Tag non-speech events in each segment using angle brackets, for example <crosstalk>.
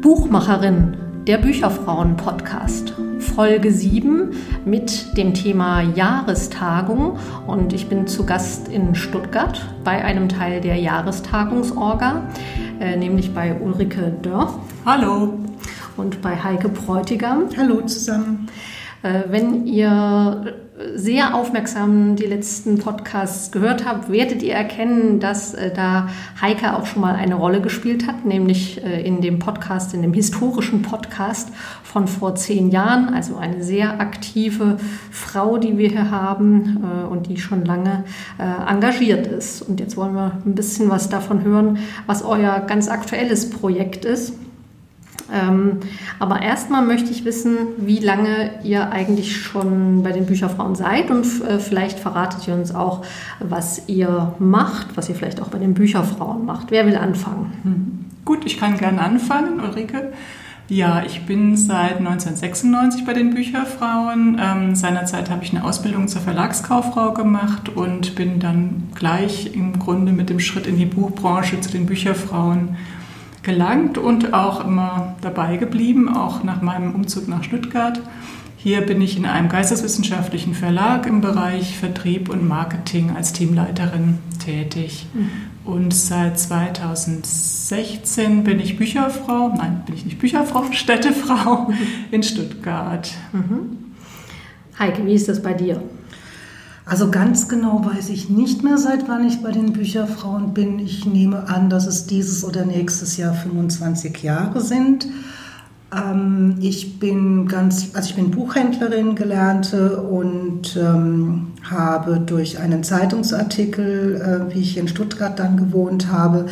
Buchmacherin, der Bücherfrauen-Podcast. Folge 7 mit dem Thema Jahrestagung und ich bin zu Gast in Stuttgart bei einem Teil der Jahrestagungsorga, äh, nämlich bei Ulrike Dörr. Hallo. Und bei Heike Bräutigam. Hallo zusammen. Äh, wenn ihr sehr aufmerksam die letzten Podcasts gehört habt, werdet ihr erkennen, dass äh, da Heike auch schon mal eine Rolle gespielt hat, nämlich äh, in dem Podcast, in dem historischen Podcast von vor zehn Jahren. Also eine sehr aktive Frau, die wir hier haben und die schon lange engagiert ist. Und jetzt wollen wir ein bisschen was davon hören, was euer ganz aktuelles Projekt ist. Ähm, aber erstmal möchte ich wissen, wie lange ihr eigentlich schon bei den Bücherfrauen seid und äh, vielleicht verratet ihr uns auch, was ihr macht, was ihr vielleicht auch bei den Bücherfrauen macht. Wer will anfangen? Hm. Gut, ich kann gerne anfangen, Ulrike. Ja, ich bin seit 1996 bei den Bücherfrauen. Ähm, seinerzeit habe ich eine Ausbildung zur Verlagskauffrau gemacht und bin dann gleich im Grunde mit dem Schritt in die Buchbranche zu den Bücherfrauen gelangt und auch immer dabei geblieben, auch nach meinem Umzug nach Stuttgart. Hier bin ich in einem geisteswissenschaftlichen Verlag im Bereich Vertrieb und Marketing als Teamleiterin tätig. Mhm. Und seit 2016 bin ich Bücherfrau, nein, bin ich nicht Bücherfrau, <laughs> Städtefrau in Stuttgart. Mhm. Heike, wie ist das bei dir? Also ganz genau weiß ich nicht mehr, seit wann ich bei den Bücherfrauen bin. Ich nehme an, dass es dieses oder nächstes Jahr 25 Jahre sind. Ähm, ich bin ganz, also ich bin Buchhändlerin gelernte und ähm, habe durch einen Zeitungsartikel, äh, wie ich in Stuttgart dann gewohnt habe,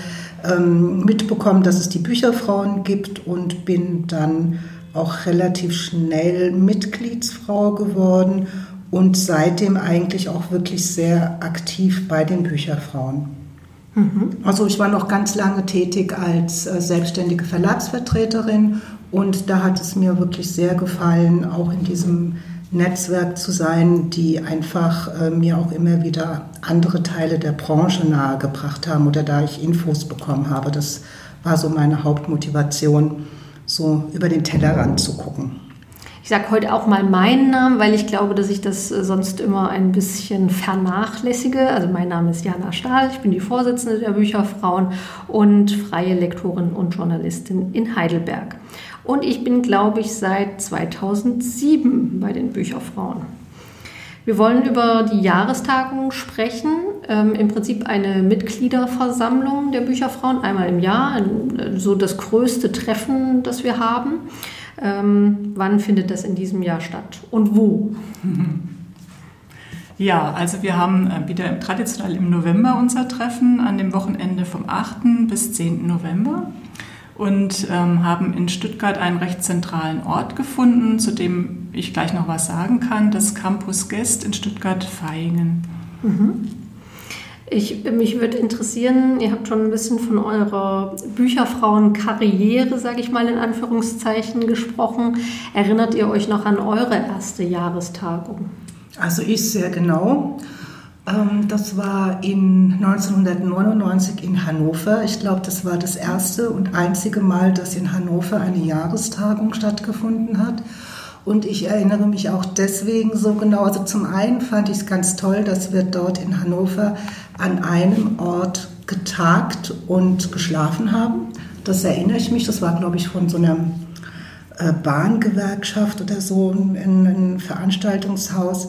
ähm, mitbekommen, dass es die Bücherfrauen gibt und bin dann auch relativ schnell Mitgliedsfrau geworden und seitdem eigentlich auch wirklich sehr aktiv bei den Bücherfrauen. Mhm. Also ich war noch ganz lange tätig als äh, selbstständige Verlagsvertreterin und da hat es mir wirklich sehr gefallen, auch in diesem Netzwerk zu sein, die einfach äh, mir auch immer wieder andere Teile der Branche nahegebracht haben oder da ich Infos bekommen habe. Das war so meine Hauptmotivation, so über den Tellerrand zu gucken. Ich sage heute auch mal meinen Namen, weil ich glaube, dass ich das äh, sonst immer ein bisschen vernachlässige. Also mein Name ist Jana Stahl, ich bin die Vorsitzende der Bücherfrauen und freie Lektorin und Journalistin in Heidelberg. Und ich bin, glaube ich, seit 2007 bei den Bücherfrauen. Wir wollen über die Jahrestagung sprechen, ähm, im Prinzip eine Mitgliederversammlung der Bücherfrauen, einmal im Jahr, äh, so das größte Treffen, das wir haben. Ähm, wann findet das in diesem Jahr statt und wo? <laughs> Ja, also wir haben äh, wieder traditionell im November unser Treffen an dem Wochenende vom 8. bis 10. November und ähm, haben in Stuttgart einen recht zentralen Ort gefunden, zu dem ich gleich noch was sagen kann, das Campus Guest in Stuttgart-Vaihingen. Mhm. Ich, mich würde interessieren, ihr habt schon ein bisschen von eurer Bücherfrauenkarriere, sage ich mal in Anführungszeichen, gesprochen. Erinnert ihr euch noch an eure erste Jahrestagung? Also ich sehr genau. Ähm, das war in 1999 in Hannover. Ich glaube, das war das erste und einzige Mal, dass in Hannover eine Jahrestagung stattgefunden hat. Und ich erinnere mich auch deswegen so genau. Also zum einen fand ich es ganz toll, dass wir dort in Hannover an einem Ort getagt und geschlafen haben. Das erinnere ich mich. Das war, glaube ich, von so einer äh, Bahngewerkschaft oder so, ein, ein Veranstaltungshaus.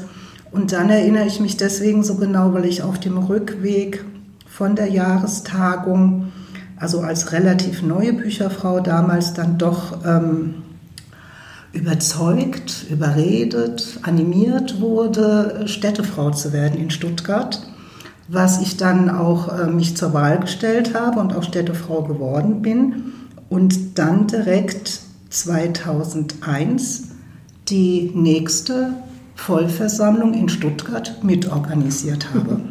Und dann erinnere ich mich deswegen so genau, weil ich auf dem Rückweg von der Jahrestagung, also als relativ neue Bücherfrau damals dann doch ähm, überzeugt, überredet, animiert wurde, Städtefrau zu werden in Stuttgart, was ich dann auch äh, mich zur Wahl gestellt habe und auch Städtefrau geworden bin und dann direkt 2001 die nächste Vollversammlung in Stuttgart mitorganisiert habe. <laughs>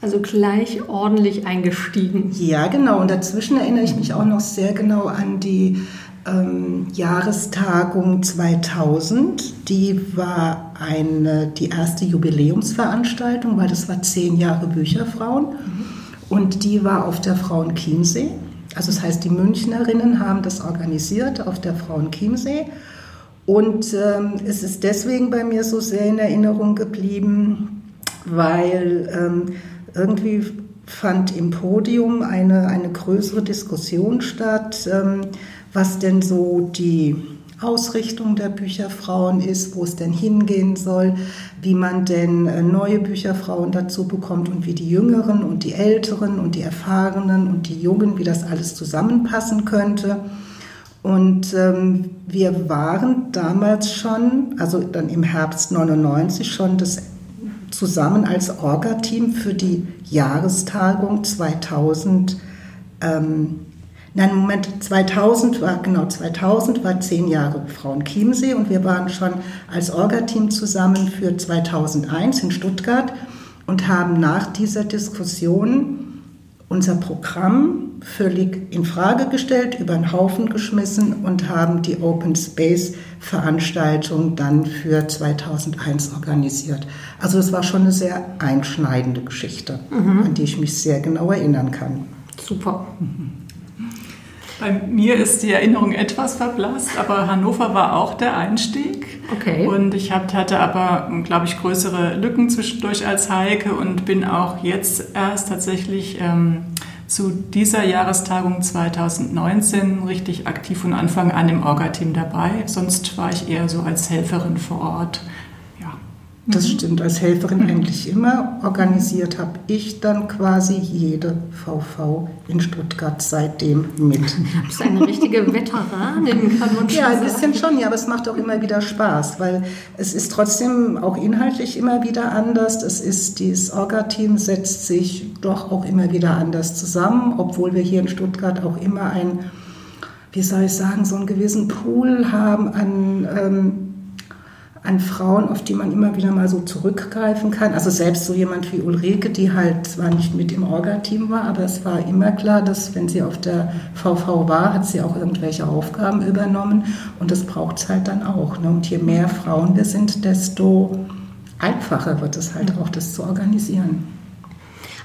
Also gleich ordentlich eingestiegen. Ja, genau. Und dazwischen erinnere ich mich auch noch sehr genau an die ähm, Jahrestagung 2000. Die war eine, die erste Jubiläumsveranstaltung, weil das war zehn Jahre Bücherfrauen. Und die war auf der Frauenchiemsee. Also das heißt, die Münchnerinnen haben das organisiert auf der Frauenchiemsee. Und ähm, es ist deswegen bei mir so sehr in Erinnerung geblieben, weil ähm, irgendwie fand im Podium eine, eine größere Diskussion statt, ähm, was denn so die Ausrichtung der Bücherfrauen ist, wo es denn hingehen soll, wie man denn äh, neue Bücherfrauen dazu bekommt und wie die Jüngeren und die Älteren und die Erfahrenen und die Jungen, wie das alles zusammenpassen könnte. Und ähm, wir waren damals schon, also dann im Herbst 99 schon das zusammen als Orga-Team für die Jahrestagung 2000 ähm, Nein, Moment, 2000 war, genau, 2000 war zehn Jahre Frauen Chiemsee und wir waren schon als Orga-Team zusammen für 2001 in Stuttgart und haben nach dieser Diskussion unser Programm völlig in Frage gestellt, über den Haufen geschmissen und haben die Open Space Veranstaltung dann für 2001 organisiert. Also es war schon eine sehr einschneidende Geschichte, mhm. an die ich mich sehr genau erinnern kann. Super. Mhm. Bei mir ist die Erinnerung etwas verblasst, aber Hannover war auch der Einstieg. Okay. Und ich hatte aber, glaube ich, größere Lücken zwischendurch als Heike und bin auch jetzt erst tatsächlich ähm, zu dieser Jahrestagung 2019 richtig aktiv von Anfang an im Orga-Team dabei. Sonst war ich eher so als Helferin vor Ort. Das mhm. stimmt, als Helferin mhm. eigentlich immer. Organisiert habe ich dann quasi jede VV in Stuttgart seitdem mit. Du bist eine richtige <laughs> Veteranin, kann man schon Ja, ein bisschen schon, ja, aber es macht auch immer wieder Spaß, weil es ist trotzdem auch inhaltlich immer wieder anders. Es ist, dieses Orga-Team setzt sich doch auch immer wieder anders zusammen, obwohl wir hier in Stuttgart auch immer ein, wie soll ich sagen, so einen gewissen Pool haben an... Ähm, an Frauen, auf die man immer wieder mal so zurückgreifen kann. Also selbst so jemand wie Ulrike, die halt zwar nicht mit im Orga-Team war, aber es war immer klar, dass wenn sie auf der VV war, hat sie auch irgendwelche Aufgaben übernommen und das braucht es halt dann auch. Ne? Und je mehr Frauen wir sind, desto einfacher wird es halt auch, das zu organisieren.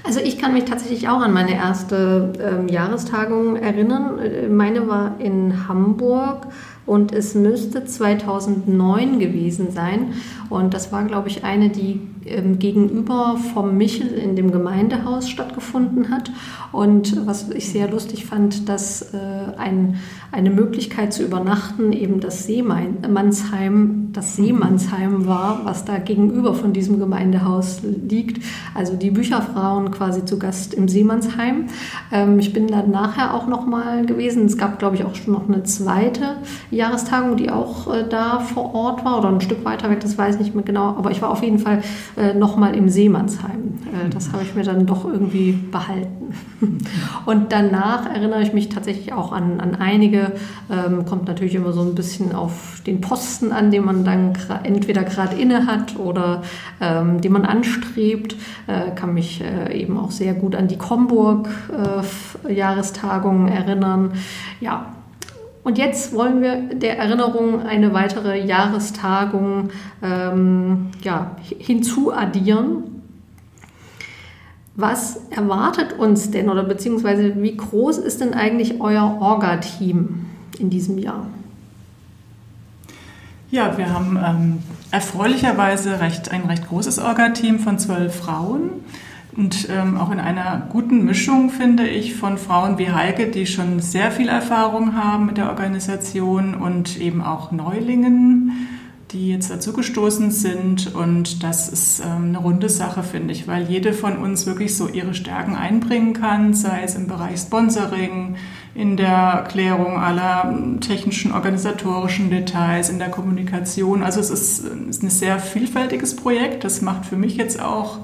Also ich kann mich tatsächlich auch an meine erste ähm, Jahrestagung erinnern. Äh, meine war in Hamburg und es müsste 2009 gewesen sein. Und das war, glaube ich, eine, die ähm, gegenüber vom Michel in dem Gemeindehaus stattgefunden hat. Und was ich sehr lustig fand, dass äh, ein, eine Möglichkeit zu übernachten eben das Seemannsheim, das Seemannsheim war, was da gegenüber von diesem Gemeindehaus liegt. Also die Bücherfrauen quasi zu Gast im Seemannsheim. Ähm, ich bin dann nachher auch noch mal gewesen. Es gab, glaube ich, auch schon noch eine zweite Jahrestagung, die auch äh, da vor Ort war oder ein Stück weiter weg, das weiß ich nicht mehr genau. Aber ich war auf jeden Fall äh, noch im Seemannsheim. Äh, das habe ich mir dann doch irgendwie behalten. <laughs> Und danach erinnere ich mich tatsächlich auch an, an einige. Ähm, kommt natürlich immer so ein bisschen auf den Posten an, den man dann entweder gerade inne hat oder ähm, den man anstrebt. Äh, kann mich äh, eben auch sehr gut an die Comburg-Jahrestagungen äh, erinnern. Ja, und jetzt wollen wir der Erinnerung eine weitere Jahrestagung ähm, ja, hinzuaddieren. Was erwartet uns denn oder beziehungsweise wie groß ist denn eigentlich euer Orga-Team in diesem Jahr? Ja, wir haben ähm, erfreulicherweise recht, ein recht großes Orga-Team von zwölf Frauen. Und ähm, auch in einer guten Mischung, finde ich, von Frauen wie Heike, die schon sehr viel Erfahrung haben mit der Organisation und eben auch Neulingen, die jetzt dazugestoßen sind. Und das ist ähm, eine runde Sache, finde ich, weil jede von uns wirklich so ihre Stärken einbringen kann, sei es im Bereich Sponsoring, in der Klärung aller technischen, organisatorischen Details, in der Kommunikation. Also es ist, ist ein sehr vielfältiges Projekt. Das macht für mich jetzt auch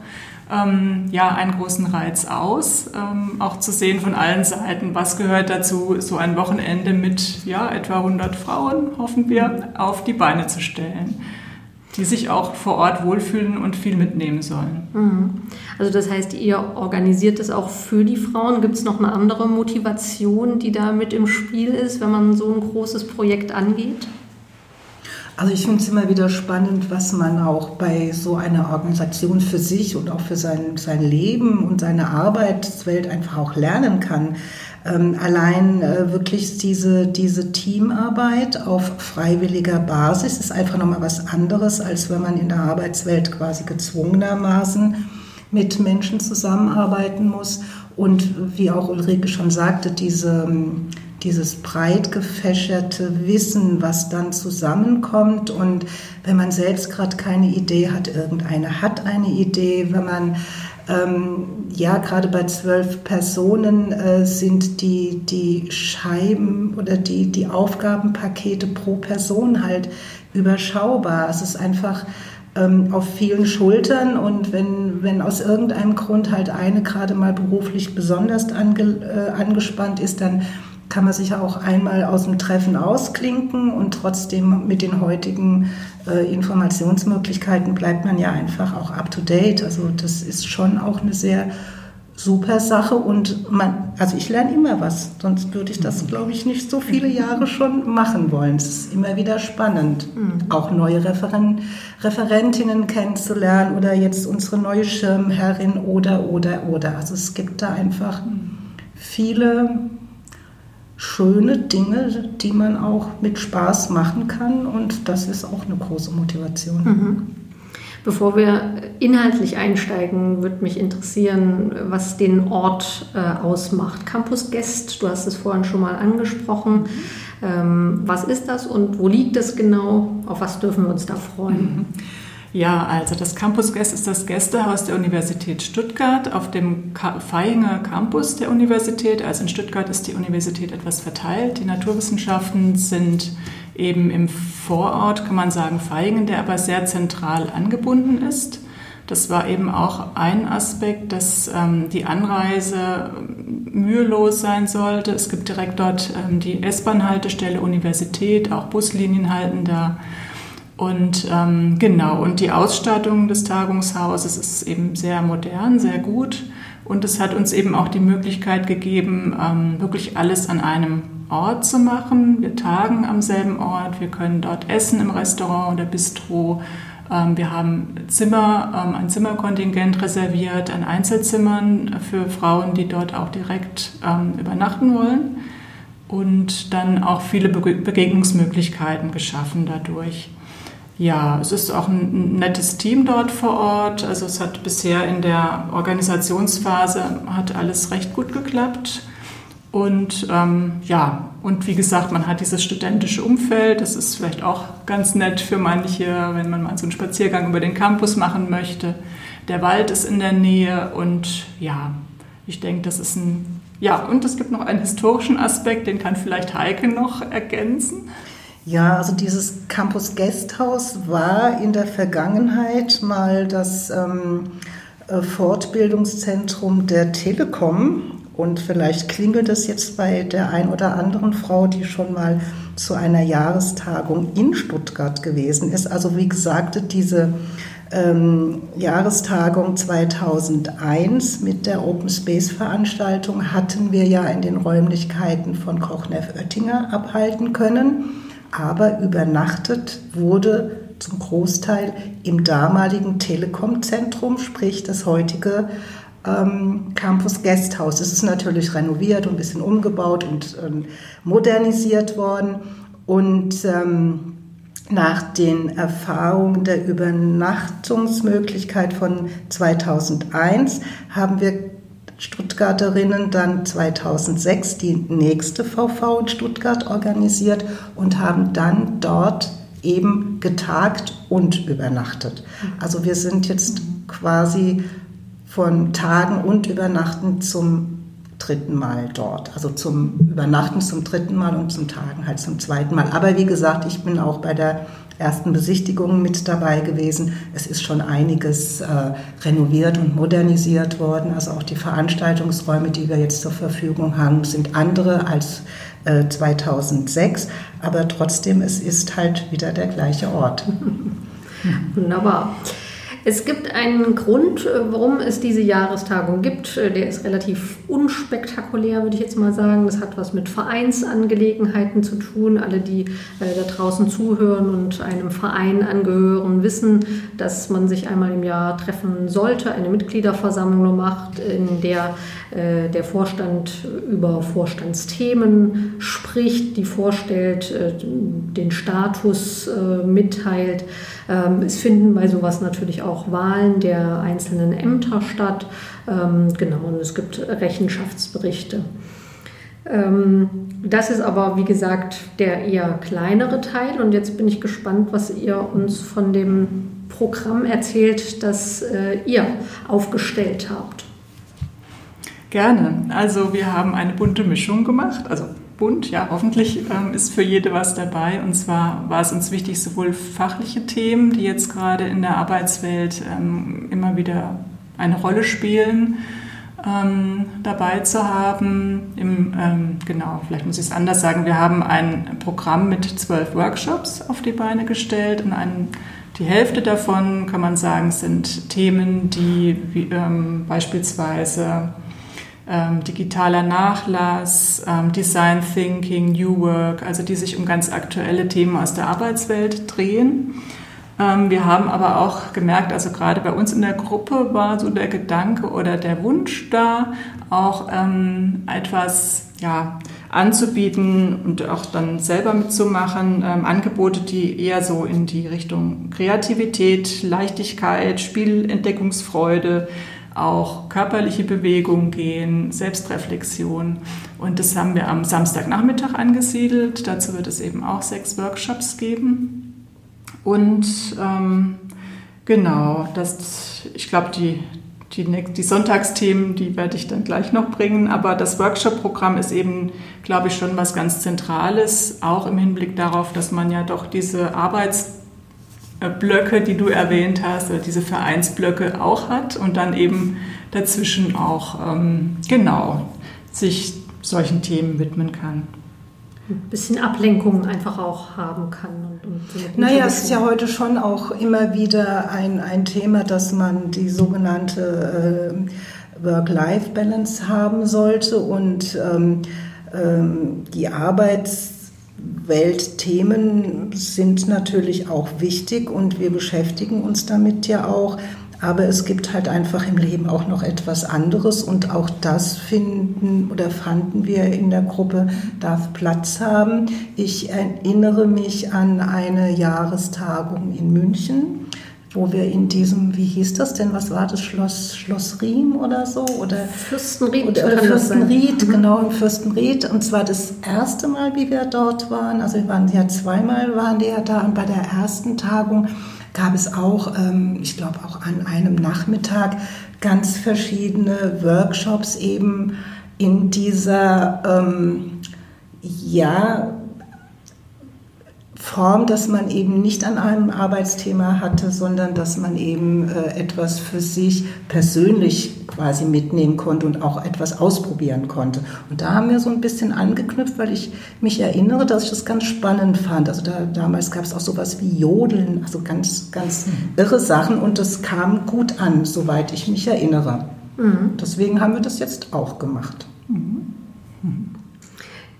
ähm, ja, einen großen Reiz aus, ähm, auch zu sehen von allen Seiten, was gehört dazu, so ein Wochenende mit ja, etwa 100 Frauen, hoffen wir, auf die Beine zu stellen. die sich auch vor Ort wohlfühlen und viel mitnehmen sollen. Mhm. Also das heißt, ihr organisiert das auch für die Frauen. Gibt es noch eine andere Motivation, die da mit im Spiel ist, wenn man so ein großes Projekt angeht? Also ich finde es immer wieder spannend, was man auch bei so einer Organisation für sich und auch für sein, sein Leben und seine Arbeitswelt einfach auch lernen kann. Ähm, allein äh, wirklich diese, diese Teamarbeit auf freiwilliger Basis ist einfach nochmal was anderes, als wenn man in der Arbeitswelt quasi gezwungenermaßen mit Menschen zusammenarbeiten muss. Und wie auch Ulrike schon sagte, diese ähm, dieses breit gefächerte Wissen, was dann zusammenkommt. Und wenn man selbst gerade keine Idee hat, irgendeine hat eine Idee, wenn man ähm, ja, gerade bei zwölf Personen äh, sind die, die Scheiben oder die, die Aufgabenpakete pro Person halt überschaubar. Es ist einfach ähm, auf vielen Schultern und wenn, wenn aus irgendeinem Grund halt eine gerade mal beruflich besonders ange, äh, angespannt ist, dann kann man sich auch einmal aus dem Treffen ausklinken und trotzdem mit den heutigen äh, Informationsmöglichkeiten bleibt man ja einfach auch up to date. Also das ist schon auch eine sehr super Sache und man, also ich lerne immer was, sonst würde ich das, glaube ich, nicht so viele Jahre schon machen wollen. Es ist immer wieder spannend, mhm. auch neue Referen Referentinnen kennenzulernen oder jetzt unsere neue Schirmherrin oder, oder, oder. Also es gibt da einfach viele schöne Dinge, die man auch mit Spaß machen kann und das ist auch eine große Motivation. Mhm. Bevor wir inhaltlich einsteigen, würde mich interessieren, was den Ort äh, ausmacht. Campus Guest, du hast es vorhin schon mal angesprochen. Ähm, was ist das und wo liegt es genau? Auf was dürfen wir uns da freuen? Mhm. Ja, also das Campus Guest ist das Gästehaus der Universität Stuttgart auf dem Feinger Campus der Universität. Also in Stuttgart ist die Universität etwas verteilt. Die Naturwissenschaften sind eben im Vorort, kann man sagen, Feingen, der aber sehr zentral angebunden ist. Das war eben auch ein Aspekt, dass ähm, die Anreise mühelos sein sollte. Es gibt direkt dort ähm, die S-Bahn-Haltestelle Universität, auch Buslinien halten da. Und ähm, genau, und die Ausstattung des Tagungshauses ist eben sehr modern, sehr gut. Und es hat uns eben auch die Möglichkeit gegeben, ähm, wirklich alles an einem Ort zu machen. Wir tagen am selben Ort, wir können dort essen im Restaurant oder Bistro. Ähm, wir haben Zimmer, ähm, ein Zimmerkontingent reserviert an Einzelzimmern für Frauen, die dort auch direkt ähm, übernachten wollen. Und dann auch viele Begegnungsmöglichkeiten geschaffen dadurch. Ja, es ist auch ein nettes Team dort vor Ort. Also es hat bisher in der Organisationsphase hat alles recht gut geklappt. Und ähm, ja, und wie gesagt, man hat dieses studentische Umfeld. Das ist vielleicht auch ganz nett für manche, wenn man mal so einen Spaziergang über den Campus machen möchte. Der Wald ist in der Nähe und ja, ich denke, das ist ein ja, und es gibt noch einen historischen Aspekt, den kann vielleicht Heike noch ergänzen. Ja, also dieses Campus Guesthouse war in der Vergangenheit mal das ähm, äh, Fortbildungszentrum der Telekom. Und vielleicht klingelt es jetzt bei der ein oder anderen Frau, die schon mal zu einer Jahrestagung in Stuttgart gewesen ist. Also wie gesagt, diese ähm, Jahrestagung 2001 mit der Open Space Veranstaltung hatten wir ja in den Räumlichkeiten von Kochneff Oettinger abhalten können aber übernachtet wurde zum Großteil im damaligen Telekom-Zentrum, sprich das heutige ähm, Campus Guesthouse. Es ist natürlich renoviert und ein bisschen umgebaut und ähm, modernisiert worden. Und ähm, nach den Erfahrungen der Übernachtungsmöglichkeit von 2001 haben wir Stuttgarterinnen dann 2006 die nächste VV in Stuttgart organisiert und haben dann dort eben getagt und übernachtet. Also wir sind jetzt quasi von Tagen und Übernachten zum dritten Mal dort. Also zum Übernachten zum dritten Mal und zum Tagen halt zum zweiten Mal. Aber wie gesagt, ich bin auch bei der ersten Besichtigungen mit dabei gewesen. Es ist schon einiges äh, renoviert und modernisiert worden. Also auch die Veranstaltungsräume, die wir jetzt zur Verfügung haben, sind andere als äh, 2006. Aber trotzdem, es ist halt wieder der gleiche Ort. <laughs> Wunderbar. Es gibt einen Grund, äh, warum es diese Jahrestagung gibt. Äh, der ist relativ unspektakulär, würde ich jetzt mal sagen. Das hat was mit Vereinsangelegenheiten zu tun. Alle, die äh, da draußen zuhören und einem Verein angehören, wissen, dass man sich einmal im Jahr treffen sollte, eine Mitgliederversammlung macht, in der der Vorstand über Vorstandsthemen spricht, die vorstellt, den Status mitteilt. Ähm, es finden bei sowas natürlich auch Wahlen der einzelnen Ämter statt. Ähm, genau, und es gibt Rechenschaftsberichte. Ähm, das ist aber, wie gesagt, der eher kleinere Teil. Und jetzt bin ich gespannt, was ihr uns von dem Programm erzählt, das äh, ihr aufgestellt habt. Gerne. Also wir haben eine bunte Mischung gemacht. Also bunt, ja, hoffentlich ähm, ist für jede was dabei. Und zwar war es uns wichtig, sowohl fachliche Themen, die jetzt gerade in der Arbeitswelt ähm, immer wieder eine Rolle spielen, ähm, dabei zu haben. Im, ähm, genau, vielleicht muss ich es anders sagen. Wir haben ein Programm mit zwölf Workshops auf die Beine gestellt und ein, die Hälfte davon, kann man sagen, sind Themen, die wie, ähm, beispielsweise ähm, digitaler Nachlass, ähm, Design Thinking, New Work, also die sich um ganz aktuelle Themen aus der Arbeitswelt drehen. Ähm, wir haben aber auch gemerkt, also gerade bei uns in der Gruppe war so der Gedanke oder der Wunsch da, auch ähm, etwas ja, anzubieten und auch dann selber mitzumachen. Ähm, Angebote, die eher so in die Richtung Kreativität, Leichtigkeit, Spielentdeckungsfreude, auch körperliche Bewegung gehen, Selbstreflexion. Und das haben wir am Samstagnachmittag angesiedelt. Dazu wird es eben auch sechs Workshops geben. Und ähm, genau, das, ich glaube, die, die, die Sonntagsthemen, die werde ich dann gleich noch bringen. Aber das Workshop-Programm ist eben, glaube ich, schon was ganz Zentrales, auch im Hinblick darauf, dass man ja doch diese Arbeits Blöcke, die du erwähnt hast, oder diese Vereinsblöcke auch hat und dann eben dazwischen auch ähm, genau sich solchen Themen widmen kann. Ein bisschen Ablenkung einfach auch haben kann. Und, und so naja, es ist ja heute schon auch immer wieder ein, ein Thema, dass man die sogenannte äh, Work-Life-Balance haben sollte und ähm, ähm, die Arbeits Weltthemen sind natürlich auch wichtig und wir beschäftigen uns damit ja auch. Aber es gibt halt einfach im Leben auch noch etwas anderes und auch das finden oder fanden wir in der Gruppe darf Platz haben. Ich erinnere mich an eine Jahrestagung in München wo wir in diesem, wie hieß das denn, was war das, Schloss, Schloss Riem oder so? Oder Fürstenried. Oder, oder Fürstenried, mhm. genau, im Fürstenried. Und zwar das erste Mal, wie wir dort waren, also wir waren ja zweimal, waren die ja da und bei der ersten Tagung gab es auch, ähm, ich glaube auch an einem Nachmittag, ganz verschiedene Workshops eben in dieser, ähm, ja, Form, dass man eben nicht an einem Arbeitsthema hatte, sondern dass man eben äh, etwas für sich persönlich quasi mitnehmen konnte und auch etwas ausprobieren konnte. Und da haben wir so ein bisschen angeknüpft, weil ich mich erinnere, dass ich das ganz spannend fand. Also da, damals gab es auch sowas wie Jodeln, also ganz, ganz mhm. irre Sachen und das kam gut an, soweit ich mich erinnere. Mhm. Deswegen haben wir das jetzt auch gemacht. Mhm. mhm.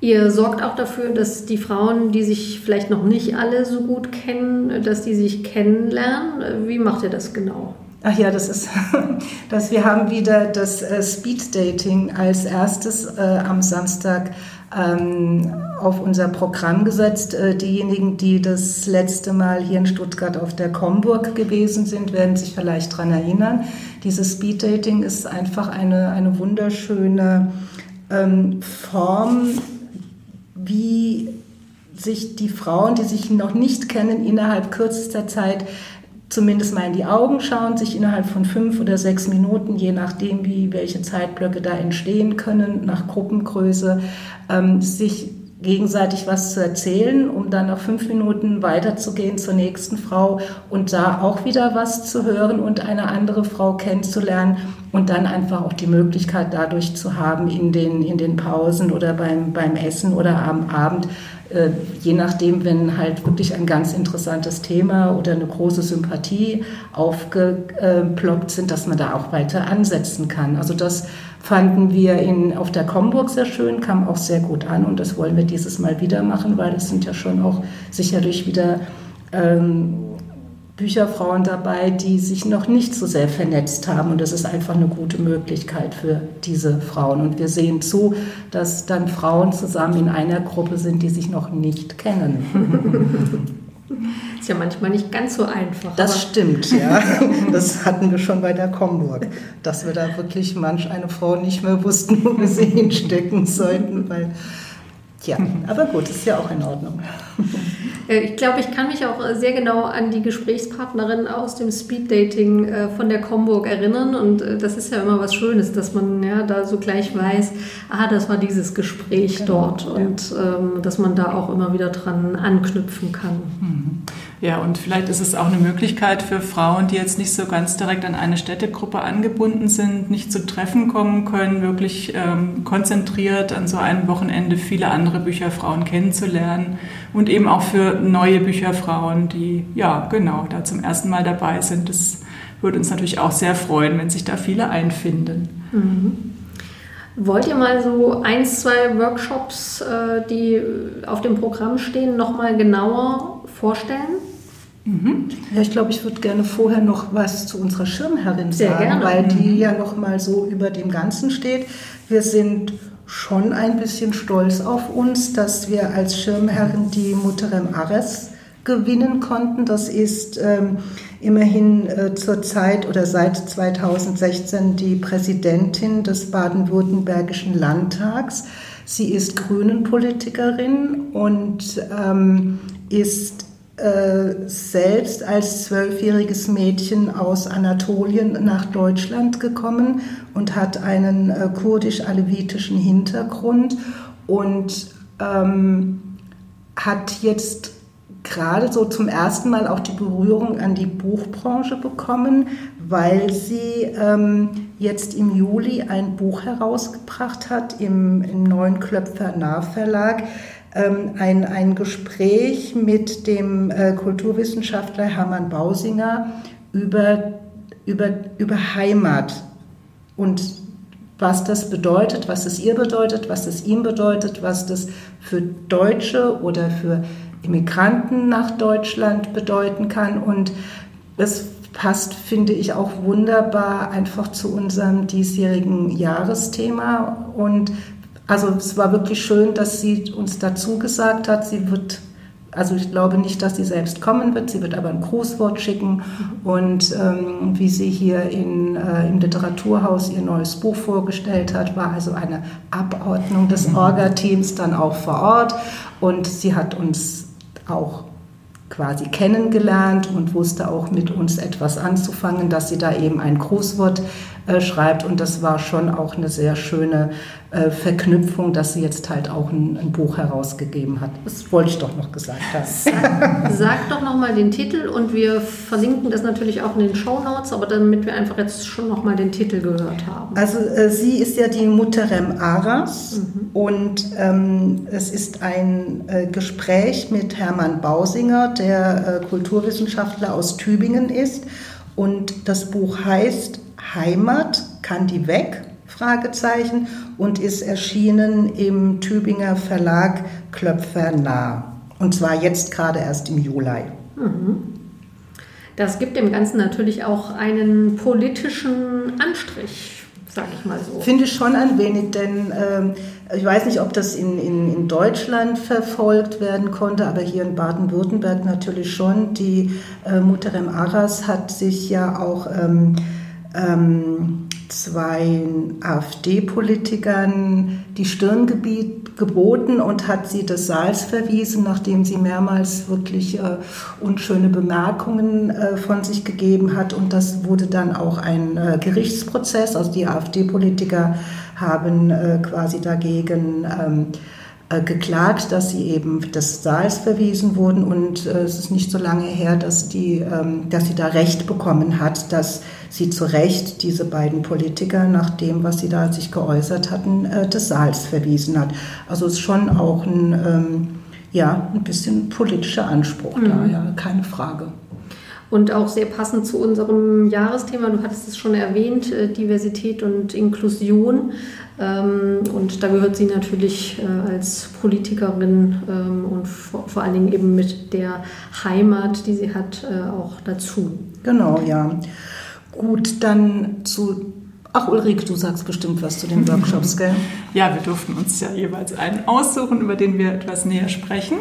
Ihr sorgt auch dafür, dass die Frauen, die sich vielleicht noch nicht alle so gut kennen, dass die sich kennenlernen. Wie macht ihr das genau? Ach ja, das ist, <laughs> dass wir haben wieder das äh, Speed Dating als erstes äh, am Samstag ähm, auf unser Programm gesetzt. Äh, diejenigen, die das letzte Mal hier in Stuttgart auf der Comburg gewesen sind, werden sich vielleicht daran erinnern. Dieses Speed Dating ist einfach eine, eine wunderschöne ähm, Form, sich die Frauen, die sich noch nicht kennen, innerhalb kürzester Zeit zumindest mal in die Augen schauen, sich innerhalb von fünf oder sechs Minuten, je nachdem, wie welche Zeitblöcke da entstehen können, nach Gruppengröße, ähm, sich gegenseitig was zu erzählen, um dann nach fünf Minuten weiterzugehen zur nächsten Frau und da auch wieder was zu hören und eine andere Frau kennenzulernen und dann einfach auch die Möglichkeit dadurch zu haben, in den, in den Pausen oder beim, beim Essen oder am Abend je nachdem, wenn halt wirklich ein ganz interessantes Thema oder eine große Sympathie aufgeploppt sind, dass man da auch weiter ansetzen kann. Also das fanden wir in, auf der Comburg sehr schön, kam auch sehr gut an und das wollen wir dieses Mal wieder machen, weil es sind ja schon auch sicherlich wieder ähm, Bücherfrauen dabei, die sich noch nicht so sehr vernetzt haben. Und das ist einfach eine gute Möglichkeit für diese Frauen. Und wir sehen zu, dass dann Frauen zusammen in einer Gruppe sind, die sich noch nicht kennen. <laughs> Ist ja manchmal nicht ganz so einfach. Das stimmt, ja. <laughs> Das hatten wir schon bei der Comburg, dass wir da wirklich manch eine Frau nicht mehr wussten, wo wir sie hinstecken sollten, weil ja, aber gut, ist ja auch in Ordnung. Äh, ich glaube, ich kann mich auch äh, sehr genau an die Gesprächspartnerin aus dem Speeddating äh, von der Comburg erinnern. Und das ist ja immer was Schönes, dass man ja da so gleich weiß, ah, das war dieses Gespräch genau, dort ja. und ähm, dass man da auch immer wieder dran anknüpfen kann. Mhm. Ja, und vielleicht ist es auch eine Möglichkeit für Frauen, die jetzt nicht so ganz direkt an eine Städtegruppe angebunden sind, nicht zu Treffen kommen können, wirklich ähm, konzentriert an so einem Wochenende viele andere Bücherfrauen kennenzulernen und eben auch für neue Bücherfrauen, die ja genau da zum ersten Mal dabei sind. Das würde uns natürlich auch sehr freuen, wenn sich da viele einfinden. Mhm. Wollt ihr mal so ein, zwei Workshops, äh, die auf dem Programm stehen, nochmal genauer vorstellen? Mhm. Ja, ich glaube, ich würde gerne vorher noch was zu unserer Schirmherrin Sehr sagen, gerne. weil die mhm. ja noch mal so über dem Ganzen steht. Wir sind schon ein bisschen stolz auf uns, dass wir als Schirmherrin die Mutterem Ares gewinnen konnten. Das ist ähm, immerhin äh, zur Zeit oder seit 2016 die Präsidentin des baden-württembergischen Landtags. Sie ist Grünen-Politikerin und ähm, ist äh, selbst als zwölfjähriges Mädchen aus Anatolien nach Deutschland gekommen und hat einen äh, kurdisch-alevitischen Hintergrund und ähm, hat jetzt gerade so zum ersten Mal auch die Berührung an die Buchbranche bekommen, weil sie ähm, jetzt im Juli ein Buch herausgebracht hat im, im neuen Klöpfer Nahverlag. Ähm, ein, ein Gespräch mit dem äh, Kulturwissenschaftler Hermann Bausinger über, über, über Heimat und was das bedeutet, was es ihr bedeutet, was es ihm bedeutet, was das für Deutsche oder für Immigranten nach Deutschland bedeuten kann. Und es passt, finde ich, auch wunderbar einfach zu unserem diesjährigen Jahresthema. Und also es war wirklich schön, dass sie uns dazu gesagt hat, sie wird also ich glaube nicht, dass sie selbst kommen wird. Sie wird aber ein Grußwort schicken. Und ähm, wie sie hier in, äh, im Literaturhaus ihr neues Buch vorgestellt hat, war also eine Abordnung des mhm. Orga-Teams dann auch vor Ort. Und sie hat uns auch quasi kennengelernt und wusste auch mit uns etwas anzufangen, dass sie da eben ein Grußwort äh, schreibt. Und das war schon auch eine sehr schöne äh, Verknüpfung, dass sie jetzt halt auch ein, ein, Buch herausgegeben hat. Das wollte ich doch noch gesagt haben. Sag, doch nochmal den Titel und wir verlinken das natürlich auch in den Show Notes, aber damit wir einfach jetzt schon nochmal den Titel gehört haben. Also äh, sie ist ja die Mutterem Aras mhm. und ähm, es ist ein äh, Gespräch mit Hermann Bausinger, der äh, Kulturwissenschaftler aus Tübingen ist. Und das Buch heißt Heimat, kann die weg? Fragezeichen und ist erschienen im Tübinger Verlag Klöpfer nah. Und zwar jetzt gerade erst im Juli. Mhm. Das gibt dem Ganzen natürlich auch einen politischen Anstrich, sage ich mal so. Finde ich schon ein wenig, denn äh, ich weiß nicht, ob das in, in, in Deutschland verfolgt werden konnte, aber hier in Baden-Württemberg natürlich schon. Die äh, Mutter Aras hat sich ja auch ähm, ähm, zwei AfD-Politikern die Stirn geboten und hat sie des Saals verwiesen, nachdem sie mehrmals wirklich äh, unschöne Bemerkungen äh, von sich gegeben hat. Und das wurde dann auch ein äh, Gerichtsprozess. Also die AfD-Politiker haben äh, quasi dagegen ähm, äh, geklagt, dass sie eben des Saals verwiesen wurden und äh, es ist nicht so lange her, dass, die, ähm, dass sie da Recht bekommen hat, dass sie zu Recht diese beiden Politiker nach dem, was sie da sich geäußert hatten, äh, des Saals verwiesen hat. Also es ist schon auch ein, ähm, ja, ein bisschen politischer Anspruch mhm. da, ja, keine Frage. Und auch sehr passend zu unserem Jahresthema, du hattest es schon erwähnt, äh, Diversität und Inklusion. Ähm, und da gehört sie natürlich äh, als Politikerin ähm, und vor allen Dingen eben mit der Heimat, die sie hat, auch dazu. Genau, ja. Gut, dann zu Ach, Ulrike, du sagst bestimmt was zu den <laughs> Workshops, gell? Ja, wir durften uns ja jeweils einen aussuchen, über den wir etwas näher sprechen.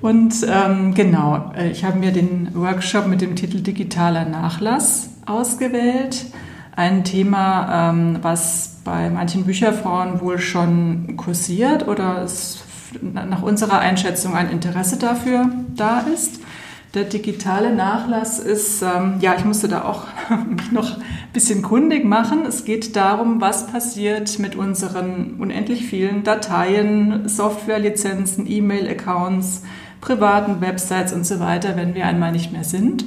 Und ähm, genau, äh, ich habe mir den Workshop mit dem Titel Digitaler Nachlass ausgewählt. Ein Thema, ähm, was bei manchen Bücherfrauen wohl schon kursiert oder es nach unserer Einschätzung ein Interesse dafür da ist. Der digitale Nachlass ist, ähm, ja, ich musste da auch <laughs> mich noch ein bisschen kundig machen. Es geht darum, was passiert mit unseren unendlich vielen Dateien, Softwarelizenzen, E-Mail-Accounts, privaten Websites und so weiter, wenn wir einmal nicht mehr sind.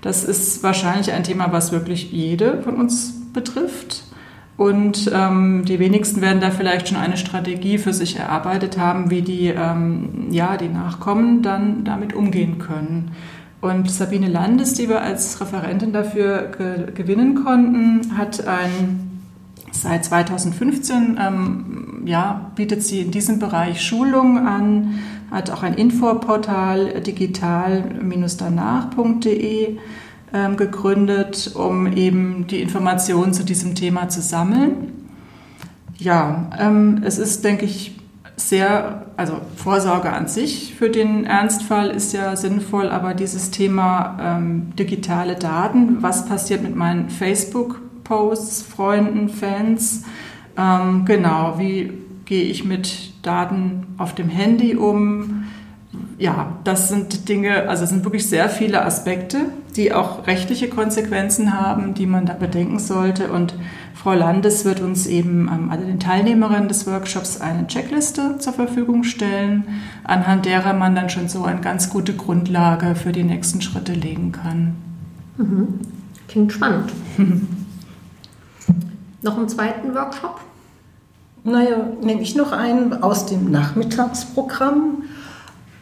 Das ist wahrscheinlich ein Thema, was wirklich jede von uns betrifft. Und ähm, die wenigsten werden da vielleicht schon eine Strategie für sich erarbeitet haben, wie die, ähm, ja, die Nachkommen dann damit umgehen können. Und Sabine Landes, die wir als Referentin dafür ge gewinnen konnten, hat ein Seit 2015 ähm, ja, bietet sie in diesem Bereich Schulungen an, hat auch ein Infoportal digital-danach.de ähm, gegründet, um eben die Informationen zu diesem Thema zu sammeln. Ja, ähm, es ist, denke ich, sehr, also Vorsorge an sich für den Ernstfall ist ja sinnvoll, aber dieses Thema ähm, digitale Daten, was passiert mit meinen Facebook-Posts, Freunden, Fans, ähm, genau, wie gehe ich mit Daten auf dem Handy um, ja, das sind Dinge, also es sind wirklich sehr viele Aspekte, die auch rechtliche Konsequenzen haben, die man da bedenken sollte. Und Frau Landes wird uns eben, ähm, also den Teilnehmerinnen des Workshops, eine Checkliste zur Verfügung stellen, anhand derer man dann schon so eine ganz gute Grundlage für die nächsten Schritte legen kann. Mhm. Klingt spannend. <laughs> noch einen zweiten Workshop? Naja, nehme ich noch einen aus dem Nachmittagsprogramm.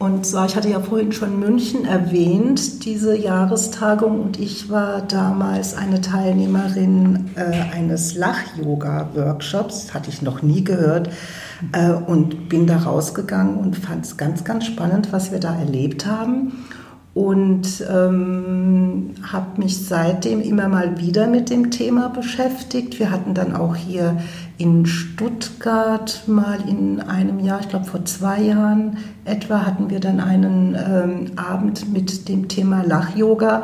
Und zwar, ich hatte ja vorhin schon München erwähnt, diese Jahrestagung, und ich war damals eine Teilnehmerin äh, eines Lach-Yoga-Workshops, hatte ich noch nie gehört, äh, und bin da rausgegangen und fand es ganz, ganz spannend, was wir da erlebt haben. Und ähm, habe mich seitdem immer mal wieder mit dem Thema beschäftigt. Wir hatten dann auch hier in Stuttgart mal in einem Jahr, ich glaube vor zwei Jahren etwa, hatten wir dann einen ähm, Abend mit dem Thema Lach-Yoga.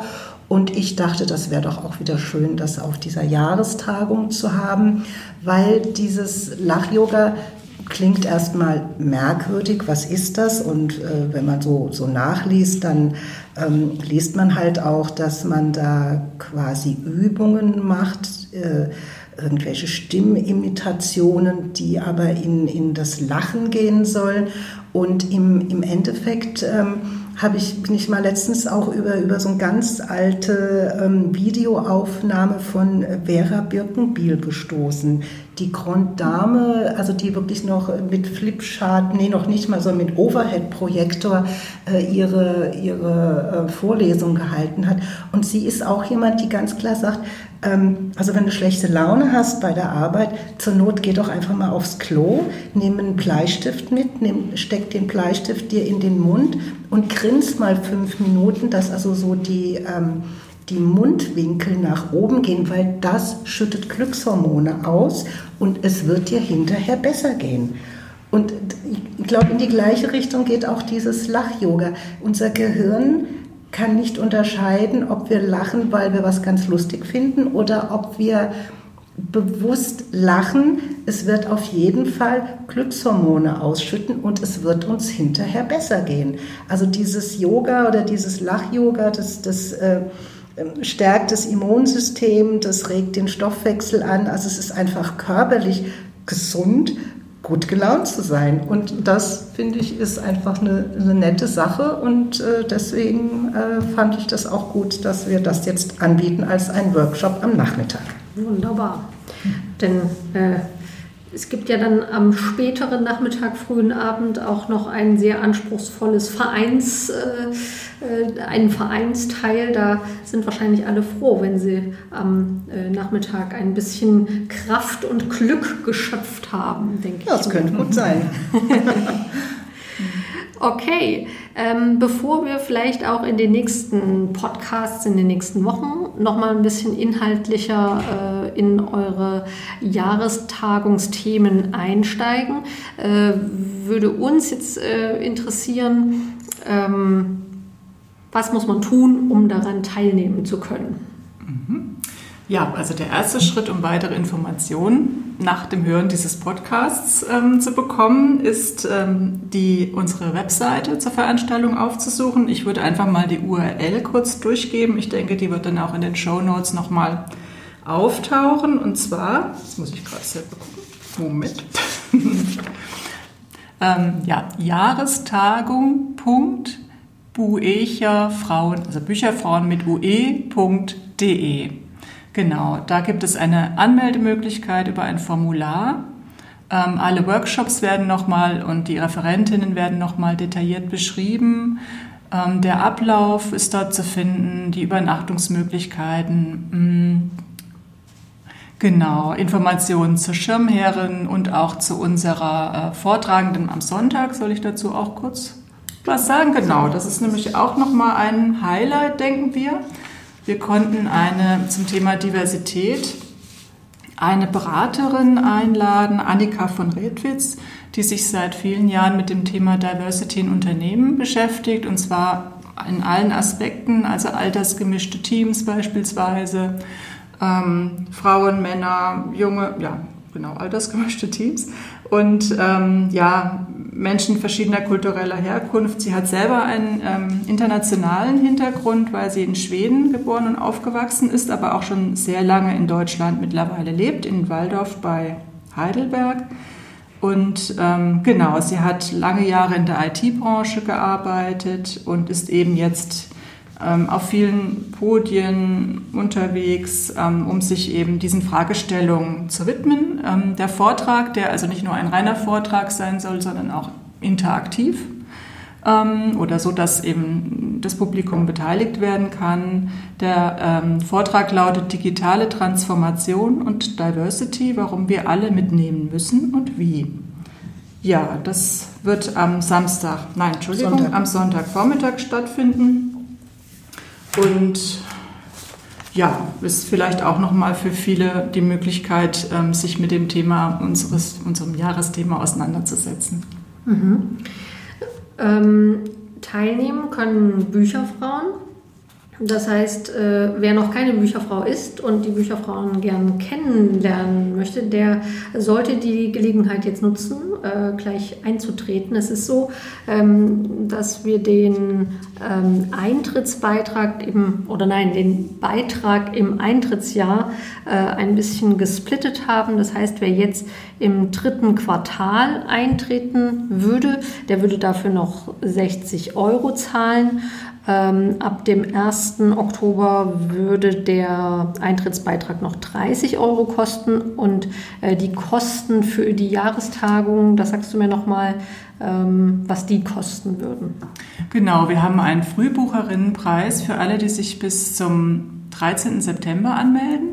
Und ich dachte, das wäre doch auch wieder schön, das auf dieser Jahrestagung zu haben, weil dieses Lach-Yoga klingt erstmal merkwürdig, was ist das? Und äh, wenn man so, so nachliest, dann ähm, liest man halt auch, dass man da quasi Übungen macht, äh, irgendwelche Stimmimitationen, die aber in, in das Lachen gehen sollen. Und im, im Endeffekt ähm, habe ich, bin ich mal letztens auch über, über so eine ganz alte ähm, Videoaufnahme von Vera Birkenbiel gestoßen. Die Grand Dame, also die wirklich noch mit Flipchart, nee, noch nicht mal, sondern mit Overhead-Projektor äh, ihre, ihre äh, Vorlesung gehalten hat. Und sie ist auch jemand, die ganz klar sagt, ähm, also wenn du schlechte Laune hast bei der Arbeit, zur Not geh doch einfach mal aufs Klo, nimm einen Bleistift mit, nimm, steck den Bleistift dir in den Mund und grins mal fünf Minuten, dass also so die, ähm, die Mundwinkel nach oben gehen, weil das schüttet Glückshormone aus und es wird dir hinterher besser gehen. Und ich glaube, in die gleiche Richtung geht auch dieses Lach-Yoga. Unser Gehirn kann nicht unterscheiden, ob wir lachen, weil wir was ganz lustig finden oder ob wir bewusst lachen. Es wird auf jeden Fall Glückshormone ausschütten und es wird uns hinterher besser gehen. Also dieses Yoga oder dieses Lach-Yoga, das, das äh, stärkt das Immunsystem, das regt den Stoffwechsel an. Also es ist einfach körperlich gesund gut gelaunt zu sein. Und das, finde ich, ist einfach eine, eine nette Sache. Und äh, deswegen äh, fand ich das auch gut, dass wir das jetzt anbieten als einen Workshop am Nachmittag. Wunderbar. Denn äh, es gibt ja dann am späteren Nachmittag, frühen Abend auch noch ein sehr anspruchsvolles Vereins, äh, äh, einen Vereinsteil. Da sind wahrscheinlich alle froh, wenn sie am äh, Nachmittag ein bisschen Kraft und Glück geschöpft haben, denke ja, ich. Das könnte gut sein. <laughs> Okay, ähm, bevor wir vielleicht auch in den nächsten Podcasts, in den nächsten Wochen nochmal ein bisschen inhaltlicher äh, in eure Jahrestagungsthemen einsteigen, äh, würde uns jetzt äh, interessieren, ähm, was muss man tun, um daran teilnehmen zu können? Mhm. Ja, also der erste Schritt, um weitere Informationen nach dem Hören dieses Podcasts ähm, zu bekommen, ist ähm, die, unsere Webseite zur Veranstaltung aufzusuchen. Ich würde einfach mal die URL kurz durchgeben. Ich denke, die wird dann auch in den Show Notes nochmal auftauchen. Und zwar, das muss ich gerade selber gucken. Moment. <laughs> ähm, ja, Jahrestagung.buecherfrauen, also Bücherfrauen mit ue.de. Genau, da gibt es eine Anmeldemöglichkeit über ein Formular. Ähm, alle Workshops werden nochmal und die Referentinnen werden nochmal detailliert beschrieben. Ähm, der Ablauf ist dort zu finden, die Übernachtungsmöglichkeiten. Mm, genau, Informationen zur Schirmherrin und auch zu unserer äh, Vortragenden am Sonntag. Soll ich dazu auch kurz was sagen? Genau, das ist nämlich auch nochmal ein Highlight, denken wir. Wir konnten eine zum Thema Diversität eine Beraterin einladen, Annika von Redwitz, die sich seit vielen Jahren mit dem Thema Diversity in Unternehmen beschäftigt und zwar in allen Aspekten, also altersgemischte Teams beispielsweise, ähm, Frauen, Männer, junge, ja, genau, altersgemischte Teams und ähm, ja, Menschen verschiedener kultureller Herkunft. Sie hat selber einen ähm, internationalen Hintergrund, weil sie in Schweden geboren und aufgewachsen ist, aber auch schon sehr lange in Deutschland mittlerweile lebt, in Waldorf bei Heidelberg. Und ähm, genau, sie hat lange Jahre in der IT-Branche gearbeitet und ist eben jetzt auf vielen Podien unterwegs, ähm, um sich eben diesen Fragestellungen zu widmen. Ähm, der Vortrag, der also nicht nur ein reiner Vortrag sein soll, sondern auch interaktiv oder so, dass eben das Publikum beteiligt werden kann. Der Vortrag lautet Digitale Transformation und Diversity, warum wir alle mitnehmen müssen und wie. Ja, das wird am Samstag, nein, Entschuldigung, Sonntag. am Sonntagvormittag stattfinden. Und ja, ist vielleicht auch nochmal für viele die Möglichkeit, ähm, sich mit dem Thema unseres, unserem Jahresthema auseinanderzusetzen. Mhm. Ähm, teilnehmen können Bücherfrauen. Das heißt, äh, wer noch keine Bücherfrau ist und die Bücherfrauen gern kennenlernen möchte, der sollte die Gelegenheit jetzt nutzen, äh, gleich einzutreten. Es ist so, ähm, dass wir den ähm, Eintrittsbeitrag im, oder nein, den Beitrag im Eintrittsjahr äh, ein bisschen gesplittet haben. Das heißt, wer jetzt im dritten Quartal eintreten würde, der würde dafür noch 60 Euro zahlen. Ähm, ab dem 1. Oktober würde der Eintrittsbeitrag noch 30 Euro kosten und äh, die Kosten für die Jahrestagung, das sagst du mir nochmal, ähm, was die kosten würden. Genau, wir haben einen Frühbucherinnenpreis für alle, die sich bis zum 13. September anmelden.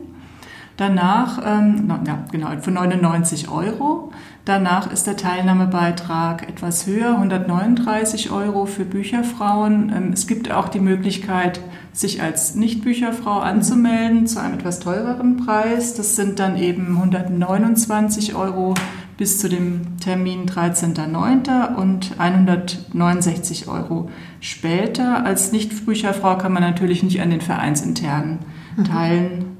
Danach, ähm, ja, genau, für 99 Euro. Danach ist der Teilnahmebeitrag etwas höher, 139 Euro für Bücherfrauen. Ähm, es gibt auch die Möglichkeit, sich als Nicht-Bücherfrau anzumelden zu einem etwas teureren Preis. Das sind dann eben 129 Euro bis zu dem Termin 13.09. und 169 Euro später. Als Nicht-Bücherfrau kann man natürlich nicht an den vereinsinternen mhm. Teilen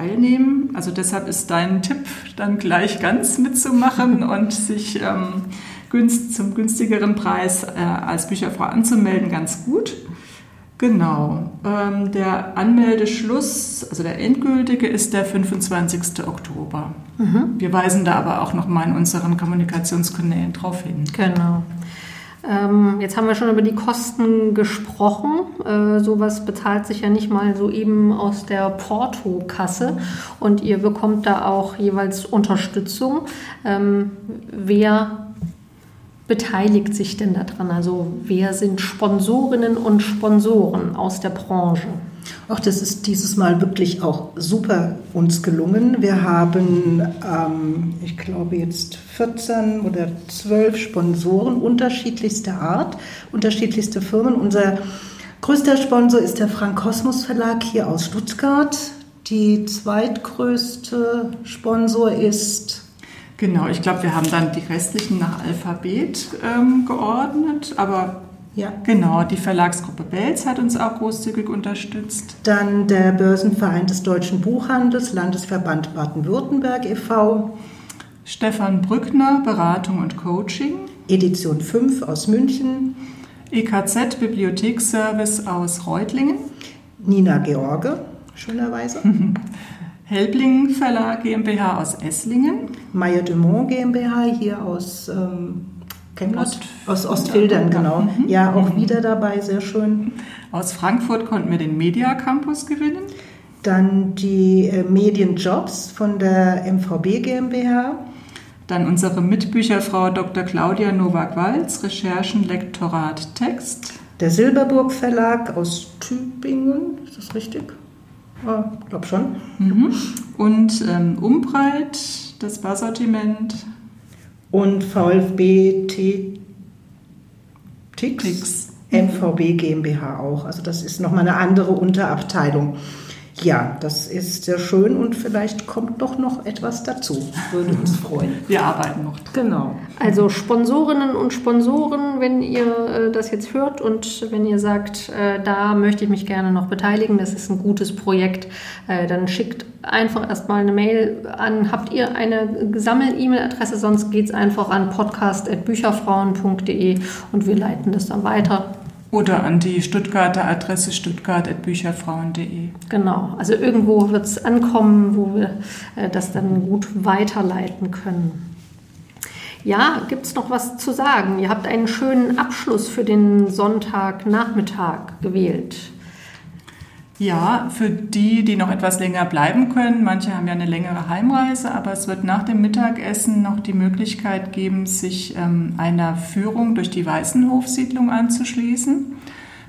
teilnehmen. Also deshalb ist dein Tipp, dann gleich ganz mitzumachen <laughs> und sich ähm, günst, zum günstigeren Preis äh, als Bücherfrau anzumelden, ganz gut. Genau. Ähm, der Anmeldeschluss, also der endgültige, ist der 25. Oktober. Mhm. Wir weisen da aber auch nochmal in unseren Kommunikationskanälen drauf hin. Genau. Ähm, jetzt haben wir schon über die Kosten gesprochen. Äh, sowas bezahlt sich ja nicht mal so eben aus der Portokasse und ihr bekommt da auch jeweils Unterstützung. Ähm, wer beteiligt sich denn daran? Also wer sind Sponsorinnen und Sponsoren aus der Branche? Auch das ist dieses Mal wirklich auch super uns gelungen. Wir haben, ähm, ich glaube, jetzt 14 oder 12 Sponsoren unterschiedlichster Art, unterschiedlichste Firmen. Unser größter Sponsor ist der Frank Kosmos Verlag hier aus Stuttgart. Die zweitgrößte Sponsor ist Genau, ich glaube, wir haben dann die restlichen nach Alphabet ähm, geordnet, aber ja. Genau, die Verlagsgruppe Belz hat uns auch großzügig unterstützt. Dann der Börsenverein des deutschen Buchhandels, Landesverband Baden-Württemberg e.V. Stefan Brückner, Beratung und Coaching. Edition 5 aus München. EKZ Bibliotheksservice aus Reutlingen. Nina George, schönerweise. <laughs> Helbling Verlag GmbH aus Esslingen. Meyer Dumont GmbH hier aus ähm, Ost, aus Ostfildern, genau. Mhm. Ja, auch mhm. wieder dabei, sehr schön. Aus Frankfurt konnten wir den Media Campus gewinnen. Dann die äh, Medienjobs von der MVB GmbH. Dann unsere Mitbücherfrau Dr. Claudia Nowak-Walz, Recherchen, Lektorat, Text. Der Silberburg Verlag aus Tübingen, ist das richtig? Ja, ich glaube schon. Mhm. Und ähm, Umbreit, das Barsortiment. Und VfB T Tix, MVB GmbH auch. Also das ist nochmal eine andere Unterabteilung. Ja, das ist sehr schön und vielleicht kommt doch noch etwas dazu. Würde uns freuen. Wir arbeiten noch. Genau. Also Sponsorinnen und Sponsoren, wenn ihr äh, das jetzt hört und wenn ihr sagt, äh, da möchte ich mich gerne noch beteiligen, das ist ein gutes Projekt, äh, dann schickt einfach erstmal eine Mail an. Habt ihr eine Sammel-E-Mail-Adresse, sonst geht es einfach an podcast.bücherfrauen.de und wir leiten das dann weiter. Oder an die Stuttgarter Adresse stuttgart.bücherfrauen.de. Genau, also irgendwo wird es ankommen, wo wir äh, das dann gut weiterleiten können. Ja, gibt es noch was zu sagen? Ihr habt einen schönen Abschluss für den Sonntagnachmittag gewählt. Ja, für die, die noch etwas länger bleiben können. Manche haben ja eine längere Heimreise, aber es wird nach dem Mittagessen noch die Möglichkeit geben, sich ähm, einer Führung durch die Weißenhofsiedlung anzuschließen.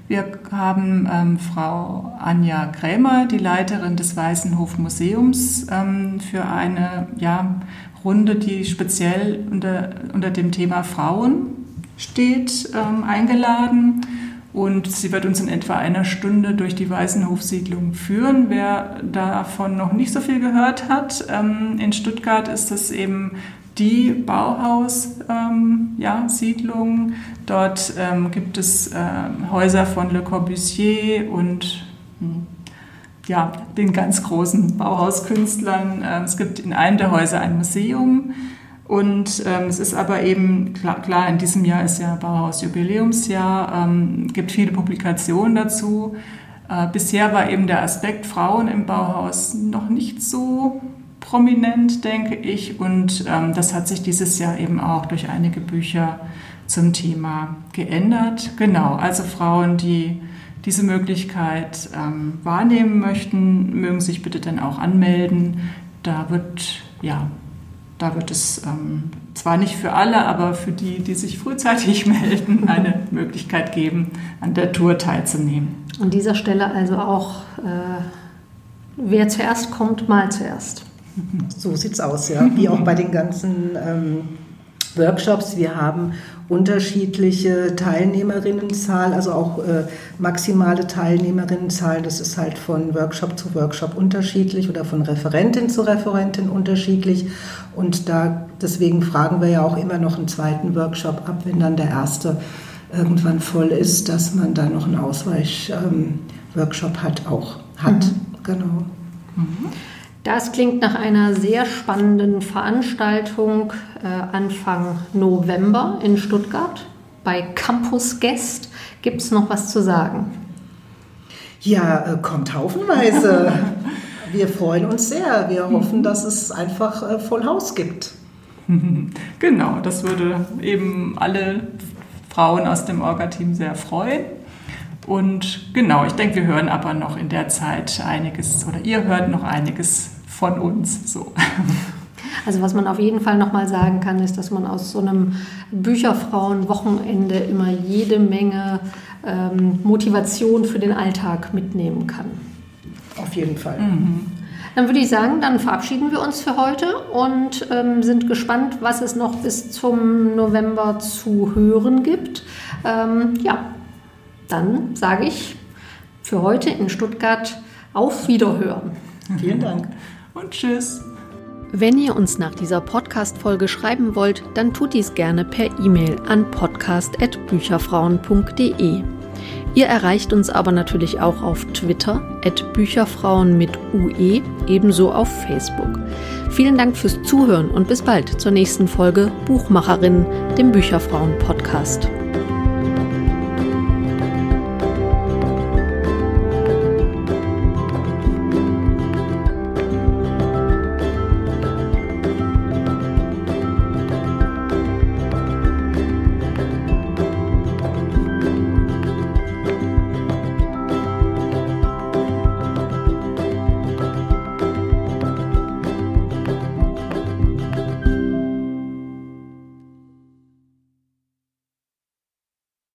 Wir haben ähm, Frau Anja Krämer, die Leiterin des Weißenhof Museums, ähm, für eine ja, Runde, die speziell unter, unter dem Thema Frauen steht, ähm, eingeladen. Und sie wird uns in etwa einer Stunde durch die Weißenhofsiedlung führen. Wer davon noch nicht so viel gehört hat, ähm, in Stuttgart ist das eben die Bauhaus-Siedlung. Ähm, Dort ähm, gibt es Häuser von Le Corbusier und hm, ja, den ganz großen Bauhauskünstlern. es gibt in einem der Häuser ein Museum. Und ähm, es ist aber eben, klar, klar, in diesem Jahr ist ja Bauhaus Jubiläumsjahr, ähm, gibt viele Publikationen dazu. Äh, bisher war eben der Aspekt Frauen im Bauhaus noch nicht so prominent, denke ich. Und ähm, das hat sich dieses Jahr eben auch durch einige Bücher zum Thema geändert. Genau, also Frauen, die diese Möglichkeit ähm, wahrnehmen möchten, mögen sich bitte dann auch anmelden. Da wird ja da wird es ähm, zwar nicht für alle, aber für die, die sich frühzeitig <laughs> melden, eine Möglichkeit geben, an der Tour teilzunehmen. An dieser Stelle also auch, äh, wer zuerst kommt, mal zuerst. So sieht es aus, ja. Wie auch bei den ganzen ähm, Workshops. Wir haben unterschiedliche Teilnehmerinnenzahl, also auch äh, maximale Teilnehmerinnenzahl. Das ist halt von Workshop zu Workshop unterschiedlich oder von Referentin zu Referentin unterschiedlich. Und da deswegen fragen wir ja auch immer noch einen zweiten Workshop ab, wenn dann der erste irgendwann voll ist, dass man da noch einen Ausweich-Workshop ähm, hat, auch hat. Mhm. Genau. Mhm. Das klingt nach einer sehr spannenden Veranstaltung äh, Anfang November in Stuttgart bei Campus Guest. Gibt es noch was zu sagen? Ja, äh, kommt haufenweise. <laughs> Wir freuen uns sehr. Wir hoffen, dass es einfach äh, Voll Haus gibt. <laughs> Genau, das würde eben alle Frauen aus dem Orga-Team sehr freuen. Und genau, ich denke, wir hören aber noch in der Zeit einiges oder ihr hört noch einiges von uns. So. <laughs> Also was man auf jeden Fall nochmal sagen kann, ist, dass man aus so einem Bücherfrauen-Wochenende immer jede Menge ähm, Motivation für den Alltag mitnehmen kann. Auf jeden Fall. Mhm. Dann würde ich sagen, dann verabschieden wir uns für heute und ähm, sind gespannt, was es noch bis zum November zu hören gibt. Ähm, ja, dann sage ich für heute in Stuttgart auf Wiederhören. Vielen Dank. Und tschüss. Wenn ihr uns nach dieser Podcast-Folge schreiben wollt, dann tut dies gerne per E-Mail an podcast.bücherfrauen.de. Ihr erreicht uns aber natürlich auch auf Twitter, at Bücherfrauen mit UE, ebenso auf Facebook. Vielen Dank fürs Zuhören und bis bald zur nächsten Folge Buchmacherinnen, dem Bücherfrauen-Podcast.